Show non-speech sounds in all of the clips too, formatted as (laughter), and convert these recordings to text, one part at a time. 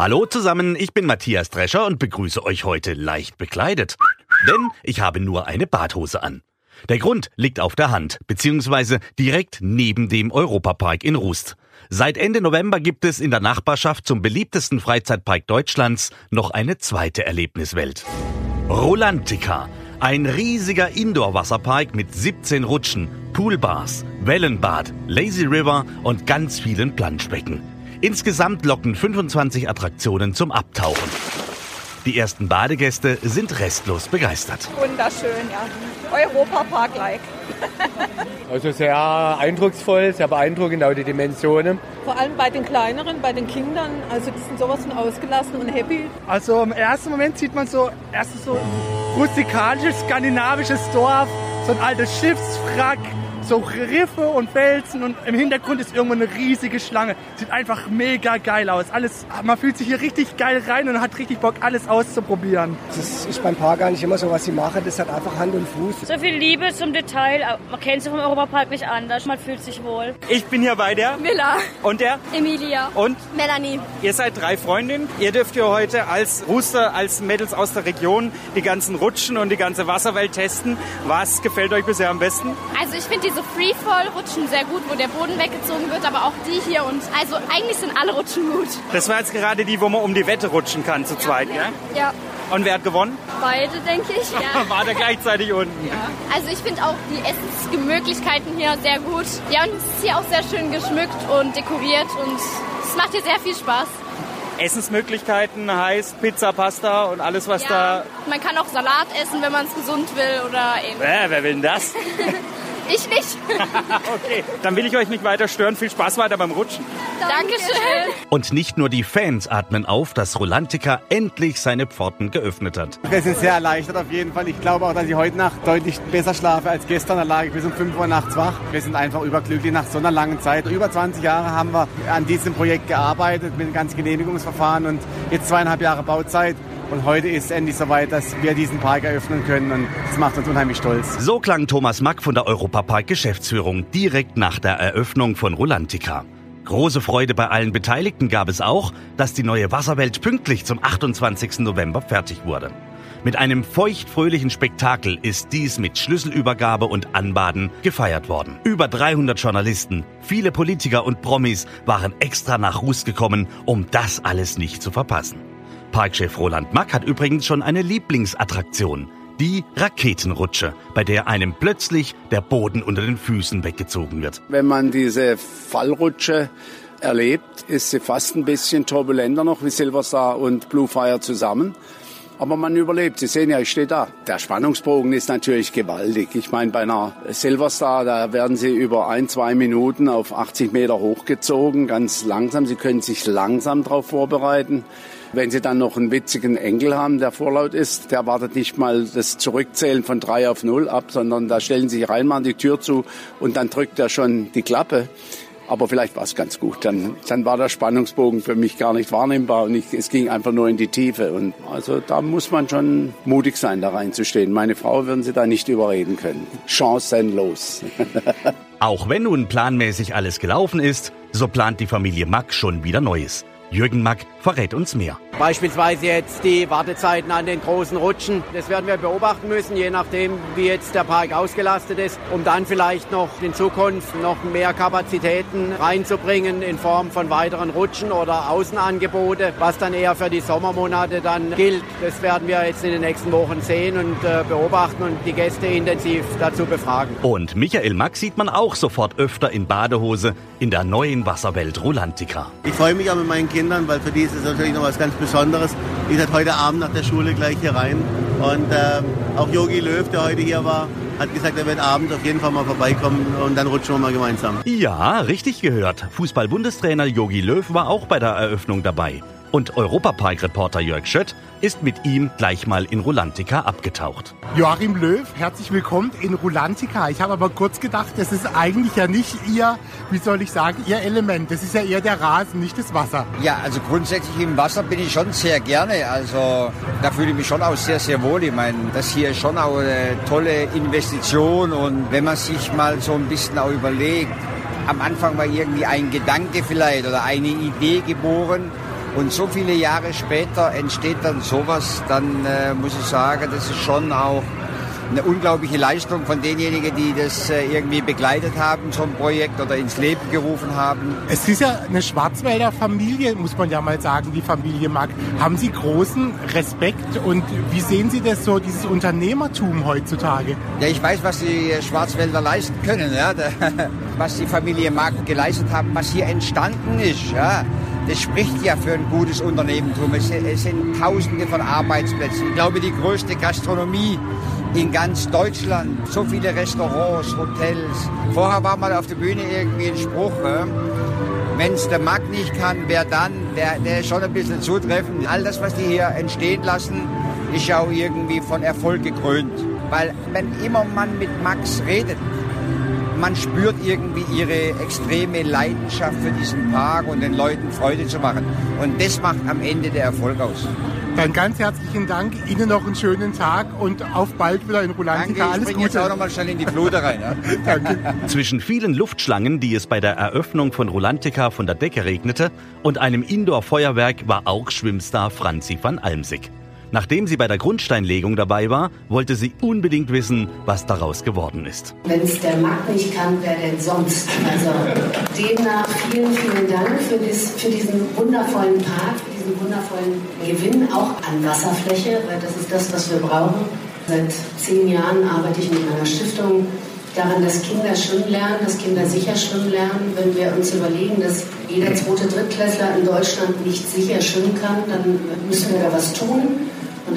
Hallo zusammen, ich bin Matthias Drescher und begrüße euch heute leicht bekleidet. Denn ich habe nur eine Badhose an. Der Grund liegt auf der Hand, beziehungsweise direkt neben dem Europapark in Rust. Seit Ende November gibt es in der Nachbarschaft zum beliebtesten Freizeitpark Deutschlands noch eine zweite Erlebniswelt. Rolantica. Ein riesiger Indoor-Wasserpark mit 17 Rutschen, Poolbars, Wellenbad, Lazy River und ganz vielen Planschbecken. Insgesamt locken 25 Attraktionen zum Abtauchen. Die ersten Badegäste sind restlos begeistert. Wunderschön, ja. Europapark-like. Also sehr eindrucksvoll, sehr beeindruckend, auch die Dimensionen. Vor allem bei den kleineren, bei den Kindern. Also die sind sowas von ausgelassen und happy. Also im ersten Moment sieht man so, erst so ein rustikalisches, skandinavisches Dorf, so ein altes Schiffswrack, so Riffe und Felsen und im Hintergrund ist irgendwo eine riesige Schlange. Sieht einfach mega geil aus. Alles, man fühlt sich hier richtig geil rein und hat richtig Bock, alles auszuprobieren. Das ist beim Park gar nicht immer so, was sie machen. Das hat einfach Hand und Fuß. So viel Liebe zum Detail. Man kennt sie vom Europapark nicht anders. Man fühlt sich wohl. Ich bin hier bei der Miller. Und der? Emilia. Und? Melanie. Ihr seid drei Freundinnen. Ihr dürft hier heute als Rooster, als Mädels aus der Region die ganzen Rutschen und die ganze Wasserwelt testen. Was gefällt euch bisher am besten? Also ich finde diese Freefall-Rutschen sehr gut, wo der Boden weggezogen wird, aber auch die hier und also eigentlich sind alle Rutschen gut. Das war jetzt gerade die, wo man um die Wette rutschen kann zu zweit, ja? Ja. Und wer hat gewonnen? Beide, denke ich. Ja. (laughs) War der gleichzeitig unten? Ja. Also ich finde auch die Essensmöglichkeiten hier sehr gut. Ja, und es ist hier auch sehr schön geschmückt und dekoriert und es macht hier sehr viel Spaß. Essensmöglichkeiten heißt Pizza, Pasta und alles, was ja, da... Man kann auch Salat essen, wenn man es gesund will oder ähnliches. Äh, wer will denn das? (laughs) Ich nicht. (laughs) okay, dann will ich euch nicht weiter stören. Viel Spaß weiter beim Rutschen. Dankeschön. Und nicht nur die Fans atmen auf, dass Rolantica endlich seine Pforten geöffnet hat. Wir sind sehr erleichtert auf jeden Fall. Ich glaube auch, dass ich heute Nacht deutlich besser schlafe als gestern. Da lag ich bis um 5 Uhr nachts wach. Wir sind einfach überglücklich nach so einer langen Zeit. Über 20 Jahre haben wir an diesem Projekt gearbeitet mit dem ganzen Genehmigungsverfahren und jetzt zweieinhalb Jahre Bauzeit. Und heute ist es endlich soweit, dass wir diesen Park eröffnen können und das macht uns unheimlich stolz. So klang Thomas Mack von der Europapark Geschäftsführung direkt nach der Eröffnung von Rolantica. Große Freude bei allen Beteiligten gab es auch, dass die neue Wasserwelt pünktlich zum 28. November fertig wurde. Mit einem feuchtfröhlichen Spektakel ist dies mit Schlüsselübergabe und Anbaden gefeiert worden. Über 300 Journalisten, viele Politiker und Promis waren extra nach Rust gekommen, um das alles nicht zu verpassen. Parkchef Roland Mack hat übrigens schon eine Lieblingsattraktion. Die Raketenrutsche, bei der einem plötzlich der Boden unter den Füßen weggezogen wird. Wenn man diese Fallrutsche erlebt, ist sie fast ein bisschen turbulenter noch wie Silverstar und Blue Fire zusammen. Aber man überlebt. Sie sehen ja, ich stehe da. Der Spannungsbogen ist natürlich gewaltig. Ich meine, bei einer Silverstar, da werden Sie über ein, zwei Minuten auf 80 Meter hochgezogen, ganz langsam. Sie können sich langsam darauf vorbereiten. Wenn Sie dann noch einen witzigen Enkel haben, der vorlaut ist, der wartet nicht mal das Zurückzählen von drei auf null ab, sondern da stellen Sie sich rein, machen die Tür zu und dann drückt er schon die Klappe. Aber vielleicht war es ganz gut. Dann, dann war der Spannungsbogen für mich gar nicht wahrnehmbar und ich, es ging einfach nur in die Tiefe. Und also da muss man schon mutig sein, da reinzustehen. Meine Frau würden Sie da nicht überreden können. Chancenlos. (laughs) Auch wenn nun planmäßig alles gelaufen ist, so plant die Familie Mack schon wieder Neues. Jürgen Mack verrät uns mehr. Beispielsweise jetzt die Wartezeiten an den großen Rutschen. Das werden wir beobachten müssen, je nachdem, wie jetzt der Park ausgelastet ist, um dann vielleicht noch in Zukunft noch mehr Kapazitäten reinzubringen in Form von weiteren Rutschen oder Außenangebote, was dann eher für die Sommermonate dann gilt. Das werden wir jetzt in den nächsten Wochen sehen und äh, beobachten und die Gäste intensiv dazu befragen. Und Michael Mack sieht man auch sofort öfter in Badehose in der neuen Wasserwelt Rolantica. Ich freue mich auch mit meinen Kindern, weil für die ist es natürlich noch was ganz Besonderes. Ich gesagt, heute Abend nach der Schule gleich hier rein. Und ähm, auch Yogi Löw, der heute hier war, hat gesagt, er wird abends auf jeden Fall mal vorbeikommen und dann rutschen wir mal gemeinsam. Ja, richtig gehört. Fußball-Bundestrainer Yogi Löw war auch bei der Eröffnung dabei. Und Europapark-Reporter Jörg Schött ist mit ihm gleich mal in Rulantica abgetaucht. Joachim Löw, herzlich willkommen in Rulantica. Ich habe aber kurz gedacht, das ist eigentlich ja nicht Ihr, wie soll ich sagen, Ihr Element. Das ist ja eher der Rasen, nicht das Wasser. Ja, also grundsätzlich im Wasser bin ich schon sehr gerne. Also da fühle ich mich schon auch sehr, sehr wohl. Ich meine, das hier ist schon auch eine tolle Investition und wenn man sich mal so ein bisschen auch überlegt, am Anfang war irgendwie ein Gedanke vielleicht oder eine Idee geboren und so viele Jahre später entsteht dann sowas, dann äh, muss ich sagen, das ist schon auch eine unglaubliche Leistung von denjenigen, die das äh, irgendwie begleitet haben, so ein Projekt oder ins Leben gerufen haben. Es ist ja eine Schwarzwälder Familie, muss man ja mal sagen, die Familie Mack. Haben Sie großen Respekt und wie sehen Sie das so, dieses Unternehmertum heutzutage? Ja, ich weiß, was die Schwarzwälder leisten können, ja, (laughs) was die Familie Mack geleistet haben, was hier entstanden ist. Ja das spricht ja für ein gutes Unternehmertum. Es, es sind Tausende von Arbeitsplätzen. Ich glaube, die größte Gastronomie in ganz Deutschland. So viele Restaurants, Hotels. Vorher war mal auf der Bühne irgendwie ein Spruch, äh, wenn es der Markt nicht kann, wer dann? Der, der ist schon ein bisschen zutreffend. All das, was die hier entstehen lassen, ist ja auch irgendwie von Erfolg gekrönt. Weil wenn immer man mit Max redet, man spürt irgendwie ihre extreme Leidenschaft für diesen Park und den Leuten Freude zu machen. Und das macht am Ende der Erfolg aus. Dann ganz herzlichen Dank, Ihnen noch einen schönen Tag und auf bald wieder in Rulantica. Danke, ich Alles Gute. jetzt auch noch mal schnell in die Flute rein. Ja? (laughs) Danke. Zwischen vielen Luftschlangen, die es bei der Eröffnung von Rulantica von der Decke regnete, und einem Indoor-Feuerwerk war auch Schwimmstar Franzi van Almsick. Nachdem sie bei der Grundsteinlegung dabei war, wollte sie unbedingt wissen, was daraus geworden ist. Wenn es der Markt nicht kann, wer denn sonst? Also demnach vielen, vielen Dank für, dies, für diesen wundervollen Park, für diesen wundervollen Gewinn auch an Wasserfläche, weil das ist das, was wir brauchen. Seit zehn Jahren arbeite ich mit meiner Stiftung daran, dass Kinder schwimmen lernen, dass Kinder sicher schwimmen lernen. Wenn wir uns überlegen, dass jeder zweite Drittklässler in Deutschland nicht sicher schwimmen kann, dann müssen wir da was tun.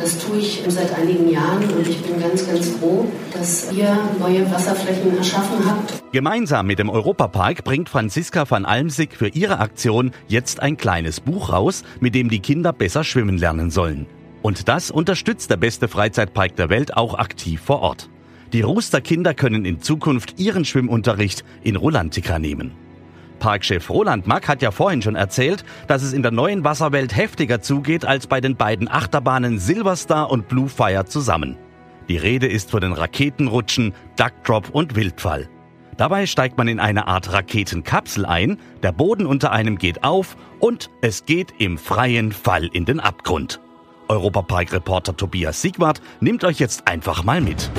Das tue ich seit einigen Jahren und ich bin ganz, ganz froh, dass ihr neue Wasserflächen erschaffen habt. Gemeinsam mit dem Europapark bringt Franziska van Almsick für ihre Aktion jetzt ein kleines Buch raus, mit dem die Kinder besser schwimmen lernen sollen. Und das unterstützt der beste Freizeitpark der Welt auch aktiv vor Ort. Die Ruster Kinder können in Zukunft ihren Schwimmunterricht in Rolantica nehmen. Parkchef Roland Mack hat ja vorhin schon erzählt, dass es in der neuen Wasserwelt heftiger zugeht als bei den beiden Achterbahnen Silverstar und Blue Fire zusammen. Die Rede ist von den Raketenrutschen, Duckdrop und Wildfall. Dabei steigt man in eine Art Raketenkapsel ein, der Boden unter einem geht auf und es geht im freien Fall in den Abgrund. Europapark-Reporter Tobias Siegwart nimmt euch jetzt einfach mal mit.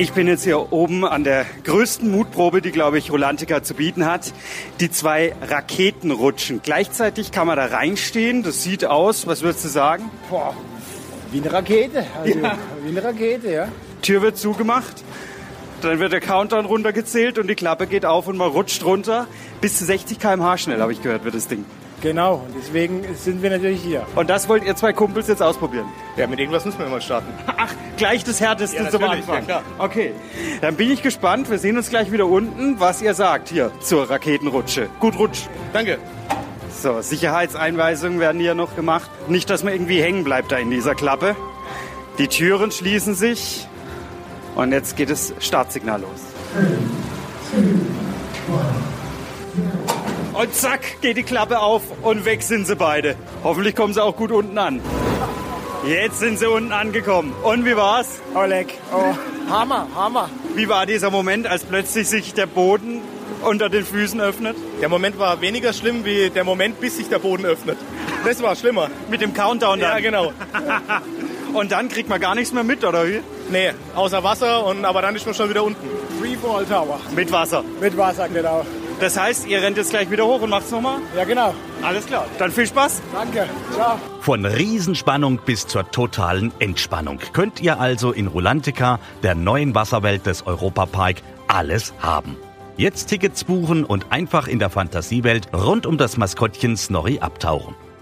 Ich bin jetzt hier oben an der größten Mutprobe, die, glaube ich, Rolantica zu bieten hat. Die zwei Raketenrutschen. Gleichzeitig kann man da reinstehen. Das sieht aus, was würdest du sagen? Boah, wie eine Rakete. Also, Ja. Wie eine Rakete, ja. Tür wird zugemacht. Dann wird der Countdown runtergezählt und die Klappe geht auf und man rutscht runter. Bis zu 60 km/h schnell, habe ich gehört, wird das Ding. Genau, und deswegen sind wir natürlich hier. Und das wollt ihr zwei Kumpels jetzt ausprobieren? Ja, mit irgendwas müssen wir mal starten. Ach, gleich das Härteste Ja, zum Anfang. ja. Okay, dann bin ich gespannt. Wir sehen uns gleich wieder unten, was ihr sagt hier zur Raketenrutsche. Gut rutsch. Danke. So, Sicherheitseinweisungen werden hier noch gemacht. Nicht, dass man irgendwie hängen bleibt da in dieser Klappe. Die Türen schließen sich und jetzt geht das Startsignal los. Und zack, geht die Klappe auf und weg sind sie beide. Hoffentlich kommen sie auch gut unten an. Jetzt sind sie unten angekommen. Und wie war's? Oleg, oh, Hammer, Hammer. Wie war dieser Moment, als plötzlich sich der Boden unter den Füßen öffnet? Der Moment war weniger schlimm wie der Moment, bis sich der Boden öffnet. Das war schlimmer. Mit dem Countdown dann? Ja, genau. (laughs) Und dann kriegt man gar nichts mehr mit, oder wie? Nee, außer Wasser, und, aber dann ist man schon wieder unten. Freefall Tower. Mit Wasser. Mit Wasser, genau. Das heißt, ihr rennt jetzt gleich wieder hoch und macht's nochmal? Ja, genau. Alles klar. Dann viel Spaß. Danke. Ciao. Von Riesenspannung bis zur totalen Entspannung könnt ihr also in Rulantica, der neuen Wasserwelt des Europapark, alles haben. Jetzt Tickets buchen und einfach in der Fantasiewelt rund um das Maskottchen Snorri abtauchen.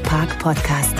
Park Podcast.